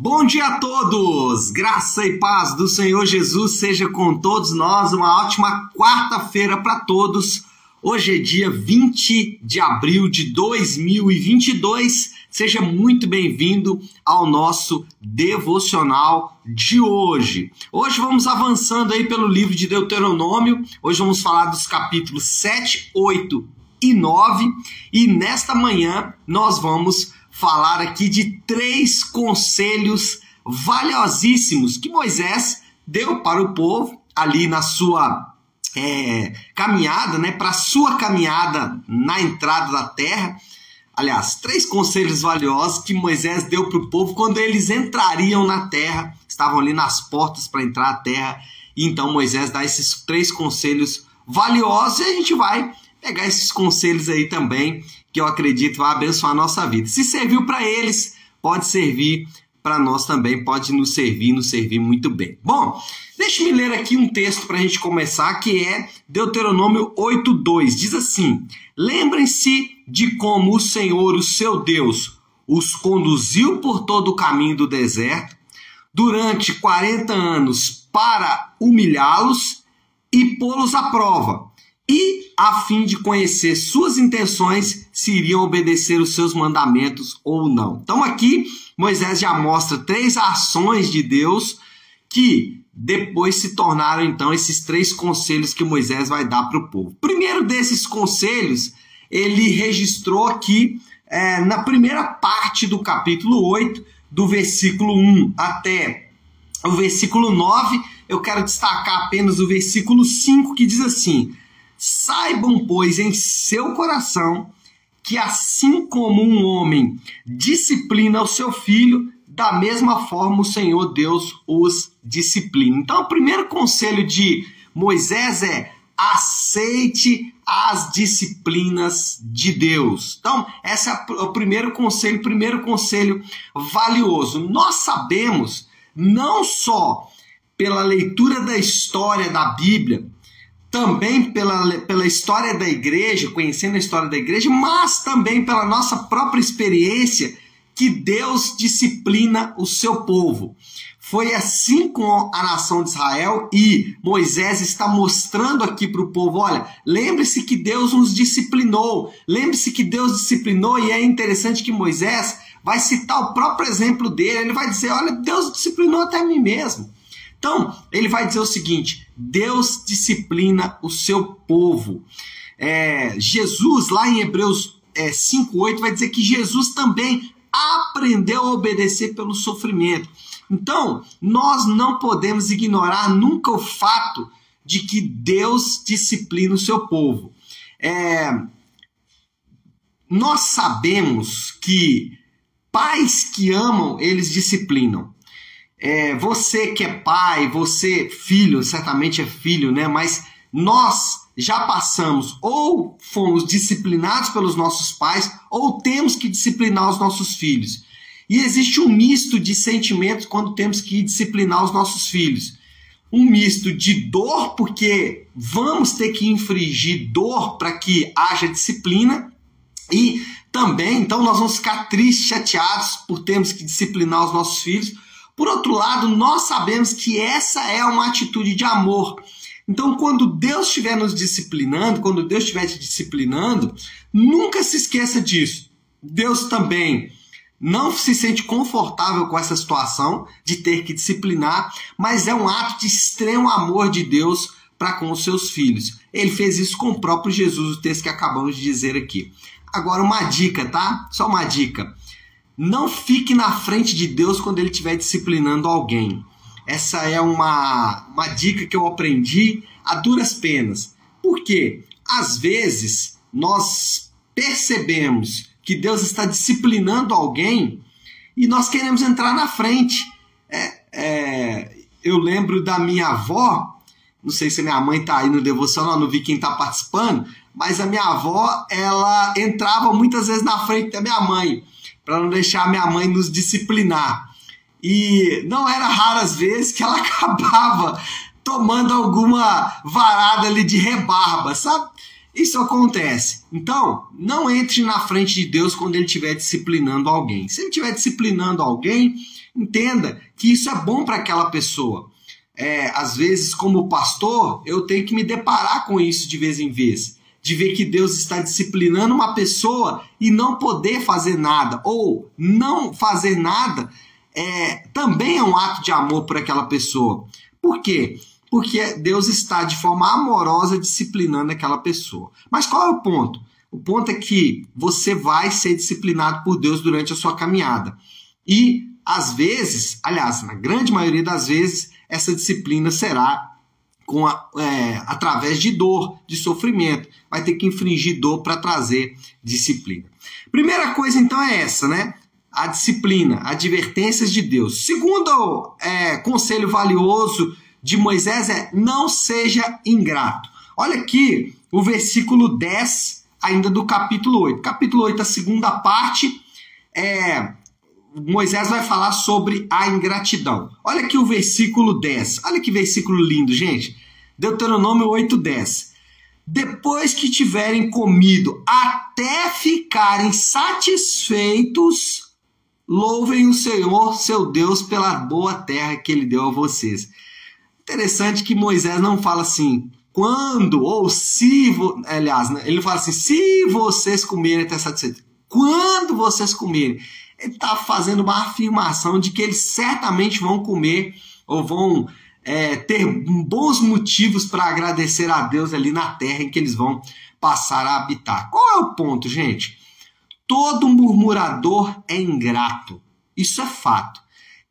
Bom dia a todos! Graça e paz do Senhor Jesus seja com todos nós. Uma ótima quarta-feira para todos. Hoje é dia 20 de abril de 2022. Seja muito bem-vindo ao nosso devocional de hoje. Hoje vamos avançando aí pelo livro de Deuteronômio. Hoje vamos falar dos capítulos 7, 8 e 9. E nesta manhã nós vamos falar aqui de três conselhos valiosíssimos que Moisés deu para o povo ali na sua é, caminhada, né, para sua caminhada na entrada da terra. Aliás, três conselhos valiosos que Moisés deu para o povo quando eles entrariam na terra, estavam ali nas portas para entrar na terra. E então Moisés dá esses três conselhos valiosos e a gente vai pegar esses conselhos aí também que eu acredito vai abençoar a nossa vida. Se serviu para eles, pode servir para nós também, pode nos servir, nos servir muito bem. Bom, deixe-me ler aqui um texto para a gente começar, que é Deuteronômio 8,2. Diz assim: Lembrem-se de como o Senhor, o seu Deus, os conduziu por todo o caminho do deserto durante 40 anos para humilhá-los e pô-los à prova e a fim de conhecer suas intenções, se iriam obedecer os seus mandamentos ou não. Então aqui Moisés já mostra três ações de Deus que depois se tornaram então esses três conselhos que Moisés vai dar para o povo. primeiro desses conselhos ele registrou aqui é, na primeira parte do capítulo 8, do versículo 1 até o versículo 9. Eu quero destacar apenas o versículo 5 que diz assim: Saibam, pois, em seu coração que assim como um homem disciplina o seu filho, da mesma forma o Senhor Deus os disciplina. Então, o primeiro conselho de Moisés é aceite as disciplinas de Deus. Então, esse é o primeiro conselho, primeiro conselho valioso. Nós sabemos, não só pela leitura da história da Bíblia, também pela, pela história da igreja, conhecendo a história da igreja, mas também pela nossa própria experiência que Deus disciplina o seu povo. Foi assim com a nação de Israel e Moisés está mostrando aqui para o povo: olha, lembre-se que Deus nos disciplinou, lembre-se que Deus disciplinou, e é interessante que Moisés vai citar o próprio exemplo dele, ele vai dizer: olha, Deus disciplinou até mim mesmo. Então, ele vai dizer o seguinte: Deus disciplina o seu povo. É, Jesus, lá em Hebreus é, 5,8, vai dizer que Jesus também aprendeu a obedecer pelo sofrimento. Então, nós não podemos ignorar nunca o fato de que Deus disciplina o seu povo. É, nós sabemos que pais que amam, eles disciplinam. É, você que é pai, você filho, certamente é filho, né? Mas nós já passamos ou fomos disciplinados pelos nossos pais ou temos que disciplinar os nossos filhos. E existe um misto de sentimentos quando temos que disciplinar os nossos filhos. Um misto de dor, porque vamos ter que infringir dor para que haja disciplina, e também, então, nós vamos ficar tristes, chateados por termos que disciplinar os nossos filhos por outro lado, nós sabemos que essa é uma atitude de amor. Então, quando Deus estiver nos disciplinando, quando Deus estiver te disciplinando, nunca se esqueça disso. Deus também não se sente confortável com essa situação de ter que disciplinar, mas é um ato de extremo amor de Deus para com os seus filhos. Ele fez isso com o próprio Jesus, o texto que acabamos de dizer aqui. Agora, uma dica, tá? Só uma dica. Não fique na frente de Deus quando ele estiver disciplinando alguém. Essa é uma, uma dica que eu aprendi a duras penas. Por quê? Às vezes nós percebemos que Deus está disciplinando alguém e nós queremos entrar na frente. É, é, eu lembro da minha avó, não sei se minha mãe está aí no devocional, não vi quem está participando, mas a minha avó, ela entrava muitas vezes na frente da minha mãe para não deixar minha mãe nos disciplinar. E não era raras vezes que ela acabava tomando alguma varada ali de rebarba, sabe? Isso acontece. Então, não entre na frente de Deus quando ele estiver disciplinando alguém. Se ele estiver disciplinando alguém, entenda que isso é bom para aquela pessoa. É, às vezes, como pastor, eu tenho que me deparar com isso de vez em vez. De ver que Deus está disciplinando uma pessoa e não poder fazer nada, ou não fazer nada, é, também é um ato de amor por aquela pessoa. Por quê? Porque Deus está de forma amorosa disciplinando aquela pessoa. Mas qual é o ponto? O ponto é que você vai ser disciplinado por Deus durante a sua caminhada. E às vezes, aliás, na grande maioria das vezes, essa disciplina será com a, é, através de dor, de sofrimento. Vai ter que infringir dor para trazer disciplina. Primeira coisa, então, é essa, né? A disciplina, advertências de Deus. Segundo é, conselho valioso de Moisés é: não seja ingrato. Olha aqui o versículo 10, ainda do capítulo 8. Capítulo 8, a segunda parte, é, Moisés vai falar sobre a ingratidão. Olha aqui o versículo 10. Olha que versículo lindo, gente. Deuteronômio 8, 10. Depois que tiverem comido até ficarem satisfeitos, louvem o Senhor, seu Deus, pela boa terra que ele deu a vocês. Interessante que Moisés não fala assim, quando ou se, aliás, né, ele fala assim, se vocês comerem até satisfeitos. Quando vocês comerem ele está fazendo uma afirmação de que eles certamente vão comer ou vão é, ter bons motivos para agradecer a Deus ali na terra em que eles vão passar a habitar. Qual é o ponto, gente? Todo murmurador é ingrato. Isso é fato.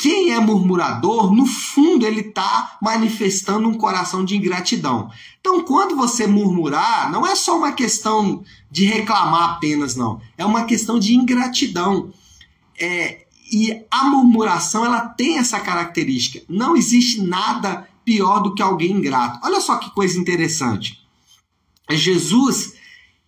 Quem é murmurador, no fundo, ele está manifestando um coração de ingratidão. Então, quando você murmurar, não é só uma questão de reclamar apenas, não. É uma questão de ingratidão. É, e a murmuração ela tem essa característica. Não existe nada pior do que alguém ingrato. Olha só que coisa interessante. Jesus,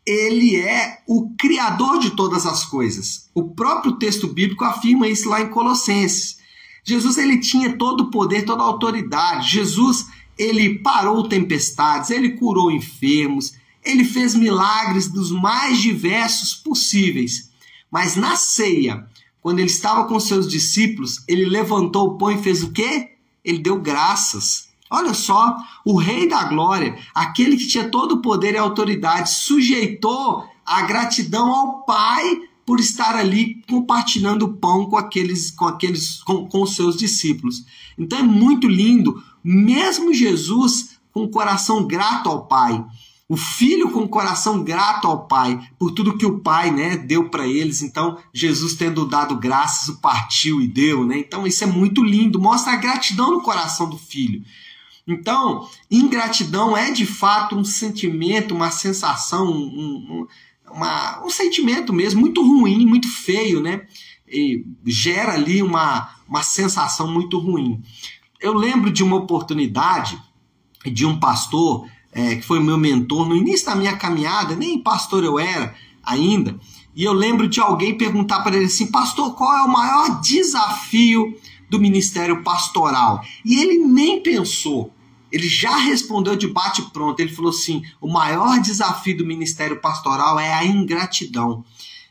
ele é o criador de todas as coisas. O próprio texto bíblico afirma isso lá em Colossenses. Jesus ele tinha todo o poder, toda a autoridade. Jesus ele parou tempestades, ele curou enfermos, ele fez milagres dos mais diversos possíveis. Mas na ceia, quando ele estava com seus discípulos, ele levantou o pão e fez o quê? Ele deu graças. Olha só, o Rei da Glória, aquele que tinha todo o poder e autoridade, sujeitou a gratidão ao Pai por estar ali compartilhando o pão com aqueles, com aqueles, com, com seus discípulos. Então é muito lindo, mesmo Jesus com o coração grato ao Pai o filho com o coração grato ao pai por tudo que o pai né, deu para eles. Então, Jesus tendo dado graças, o partiu e deu. Né? Então, isso é muito lindo, mostra a gratidão no coração do filho. Então, ingratidão é de fato um sentimento, uma sensação, um, um, uma, um sentimento mesmo muito ruim, muito feio, né? E gera ali uma, uma sensação muito ruim. Eu lembro de uma oportunidade de um pastor é, que foi meu mentor no início da minha caminhada, nem pastor eu era ainda, e eu lembro de alguém perguntar para ele assim: Pastor, qual é o maior desafio do ministério pastoral? E ele nem pensou, ele já respondeu de bate-pronto. Ele falou assim: O maior desafio do ministério pastoral é a ingratidão.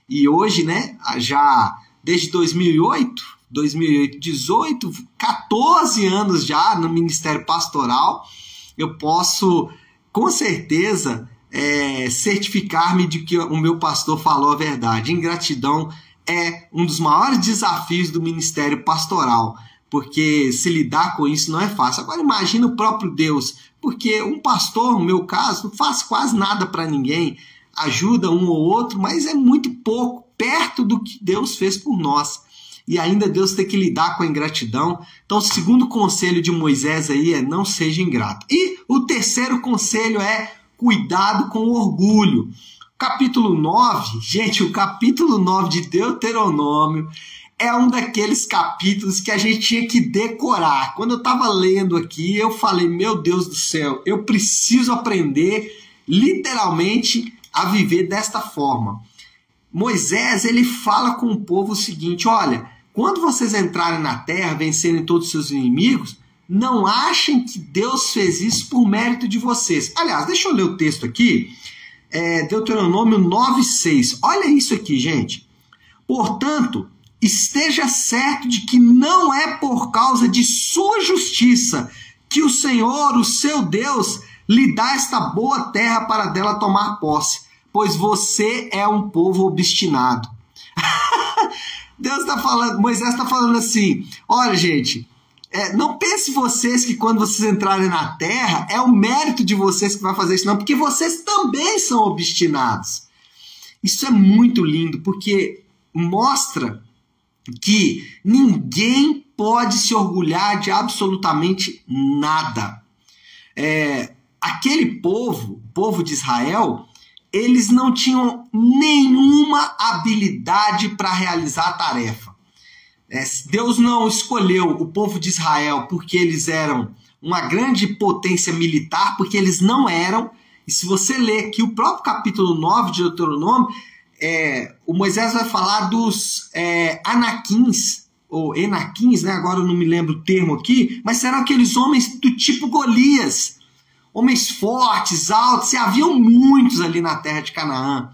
E hoje, né, já desde 2008, 2008, 18, 14 anos já no ministério pastoral, eu posso com certeza é, certificar-me de que o meu pastor falou a verdade. Ingratidão é um dos maiores desafios do ministério pastoral, porque se lidar com isso não é fácil. Agora imagina o próprio Deus, porque um pastor, no meu caso, não faz quase nada para ninguém, ajuda um ou outro, mas é muito pouco perto do que Deus fez por nós e ainda Deus tem que lidar com a ingratidão. Então, o segundo conselho de Moisés aí é não seja ingrato. E o terceiro conselho é cuidado com o orgulho. Capítulo 9, gente, o capítulo 9 de Deuteronômio é um daqueles capítulos que a gente tinha que decorar. Quando eu estava lendo aqui, eu falei: Meu Deus do céu, eu preciso aprender literalmente a viver desta forma. Moisés ele fala com o povo o seguinte: olha, quando vocês entrarem na terra, vencerem todos os seus inimigos, não achem que Deus fez isso por mérito de vocês. Aliás, deixa eu ler o texto aqui. é, Deuteronômio 9,6. Olha isso aqui, gente. Portanto, esteja certo de que não é por causa de sua justiça que o Senhor, o seu Deus, lhe dá esta boa terra para dela tomar posse, pois você é um povo obstinado. Deus está falando, Moisés está falando assim: olha, gente, é, não pense vocês que quando vocês entrarem na terra é o mérito de vocês que vai fazer isso, não, porque vocês também são obstinados. Isso é muito lindo, porque mostra que ninguém pode se orgulhar de absolutamente nada. É, aquele povo, o povo de Israel, eles não tinham nenhuma habilidade para realizar a tarefa. É, Deus não escolheu o povo de Israel porque eles eram uma grande potência militar, porque eles não eram. E se você ler aqui o próprio capítulo 9 de Deuteronômio, é, o Moisés vai falar dos é, anaquins, ou enaquins, né? agora eu não me lembro o termo aqui, mas eram aqueles homens do tipo Golias, homens fortes, altos, e haviam muitos ali na terra de Canaã.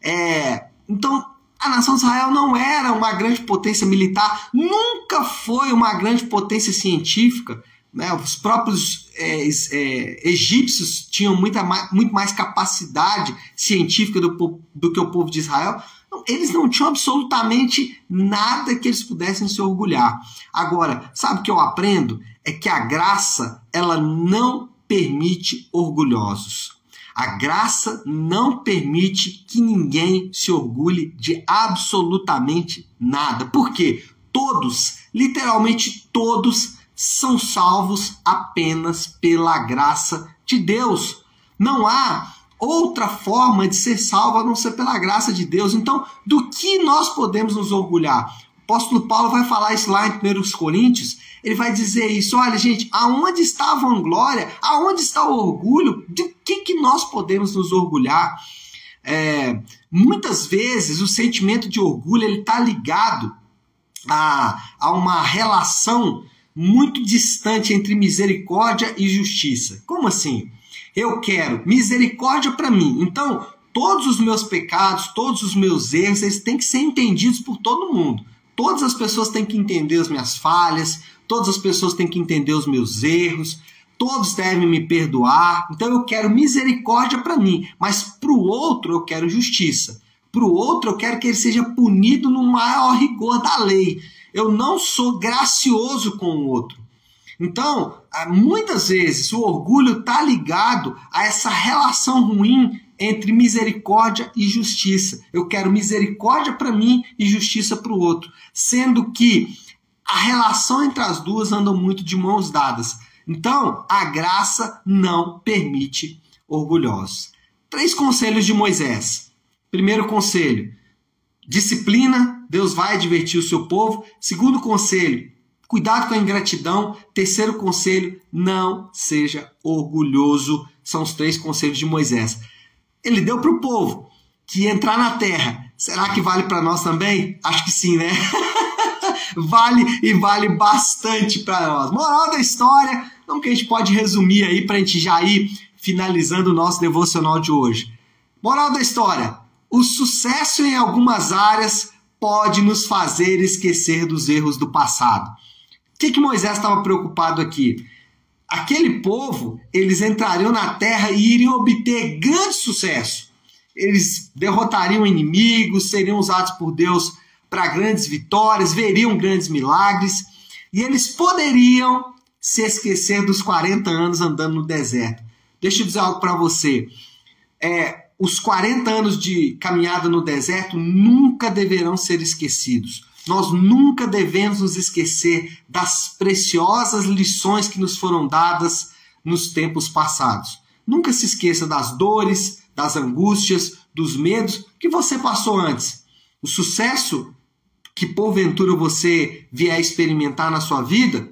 É, então, a nação de Israel não era uma grande potência militar, nunca foi uma grande potência científica. Né? Os próprios é, é, egípcios tinham muita mais, muito mais capacidade científica do, do que o povo de Israel. Eles não tinham absolutamente nada que eles pudessem se orgulhar. Agora, sabe o que eu aprendo? É que a graça ela não permite orgulhosos. A graça não permite que ninguém se orgulhe de absolutamente nada. Por quê? Todos, literalmente todos, são salvos apenas pela graça de Deus. Não há outra forma de ser salvo a não ser pela graça de Deus. Então, do que nós podemos nos orgulhar? Apóstolo Paulo vai falar isso lá em 1 Coríntios, ele vai dizer isso: olha, gente, aonde está a vanglória? Aonde está o orgulho? De que, que nós podemos nos orgulhar? É, muitas vezes o sentimento de orgulho ele está ligado a, a uma relação muito distante entre misericórdia e justiça. Como assim? Eu quero misericórdia para mim. Então, todos os meus pecados, todos os meus erros, eles têm que ser entendidos por todo mundo. Todas as pessoas têm que entender as minhas falhas, todas as pessoas têm que entender os meus erros, todos devem me perdoar. Então eu quero misericórdia para mim, mas para o outro eu quero justiça. Para o outro eu quero que ele seja punido no maior rigor da lei. Eu não sou gracioso com o outro. Então, ah, muitas vezes o orgulho está ligado a essa relação ruim entre misericórdia e justiça. Eu quero misericórdia para mim e justiça para o outro, sendo que a relação entre as duas andam muito de mãos dadas. Então, a graça não permite orgulhosos. Três conselhos de Moisés. Primeiro conselho: disciplina, Deus vai divertir o seu povo. Segundo conselho: cuidado com a ingratidão. Terceiro conselho: não seja orgulhoso. São os três conselhos de Moisés. Ele deu para o povo que entrar na terra. Será que vale para nós também? Acho que sim, né? vale e vale bastante para nós. Moral da história, não que a gente pode resumir aí para a gente já ir finalizando o nosso devocional de hoje. Moral da história: o sucesso em algumas áreas pode nos fazer esquecer dos erros do passado. O que, que Moisés estava preocupado aqui? Aquele povo, eles entrariam na terra e iriam obter grande sucesso. Eles derrotariam inimigos, seriam usados por Deus para grandes vitórias, veriam grandes milagres e eles poderiam se esquecer dos 40 anos andando no deserto. Deixa eu dizer algo para você. É, os 40 anos de caminhada no deserto nunca deverão ser esquecidos. Nós nunca devemos nos esquecer das preciosas lições que nos foram dadas nos tempos passados. Nunca se esqueça das dores, das angústias, dos medos que você passou antes. O sucesso que porventura você vier experimentar na sua vida,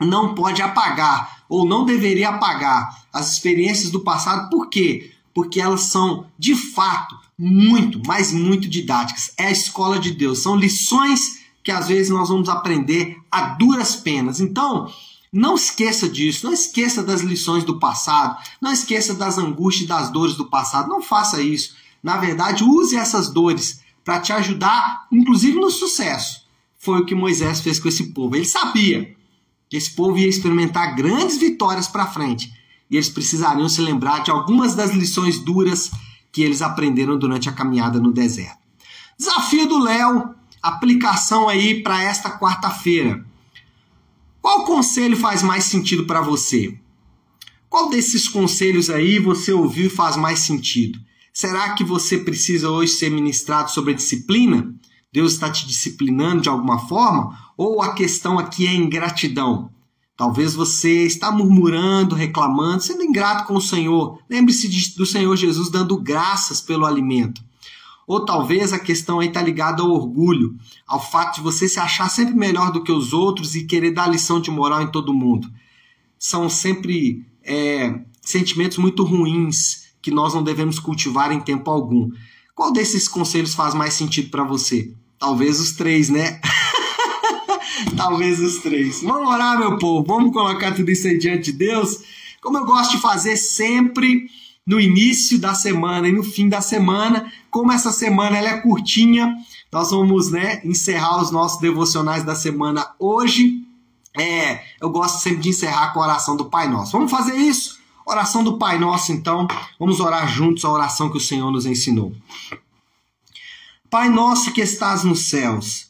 não pode apagar ou não deveria apagar as experiências do passado. Por quê? Porque elas são, de fato, muito, mas muito didáticas. É a escola de Deus. São lições que às vezes nós vamos aprender a duras penas. Então, Não esqueça disso, não esqueça das lições do passado, não esqueça das angústias e das dores do passado, não faça isso. Na verdade, use essas dores para te ajudar, inclusive no sucesso. Foi o que Moisés fez com esse povo. Ele sabia que esse povo ia experimentar grandes vitórias para frente e eles precisariam se lembrar de algumas das lições duras que eles aprenderam durante a caminhada no deserto. Desafio do Léo, aplicação aí para esta quarta-feira. Qual conselho faz mais sentido para você? Qual desses conselhos aí você ouviu e faz mais sentido? Será que você precisa hoje ser ministrado sobre a disciplina? Deus está te disciplinando de alguma forma? Ou a questão aqui é ingratidão? Talvez você está murmurando, reclamando, sendo ingrato com o Senhor. Lembre-se do Senhor Jesus dando graças pelo alimento. Ou talvez a questão aí está ligada ao orgulho, ao fato de você se achar sempre melhor do que os outros e querer dar lição de moral em todo mundo. São sempre é, sentimentos muito ruins que nós não devemos cultivar em tempo algum. Qual desses conselhos faz mais sentido para você? Talvez os três, né? Talvez os três. Vamos orar, meu povo. Vamos colocar tudo isso aí diante de Deus. Como eu gosto de fazer sempre no início da semana e no fim da semana. Como essa semana ela é curtinha, nós vamos né, encerrar os nossos devocionais da semana hoje. É, eu gosto sempre de encerrar com a oração do Pai Nosso. Vamos fazer isso? Oração do Pai Nosso, então. Vamos orar juntos a oração que o Senhor nos ensinou. Pai nosso que estás nos céus,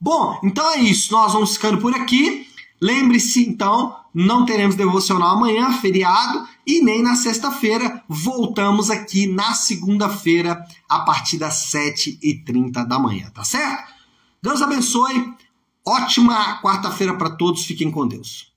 Bom, então é isso. Nós vamos ficando por aqui. Lembre-se, então, não teremos devocional amanhã, feriado, e nem na sexta-feira. Voltamos aqui na segunda-feira, a partir das 7h30 da manhã, tá certo? Deus abençoe. Ótima quarta-feira para todos. Fiquem com Deus.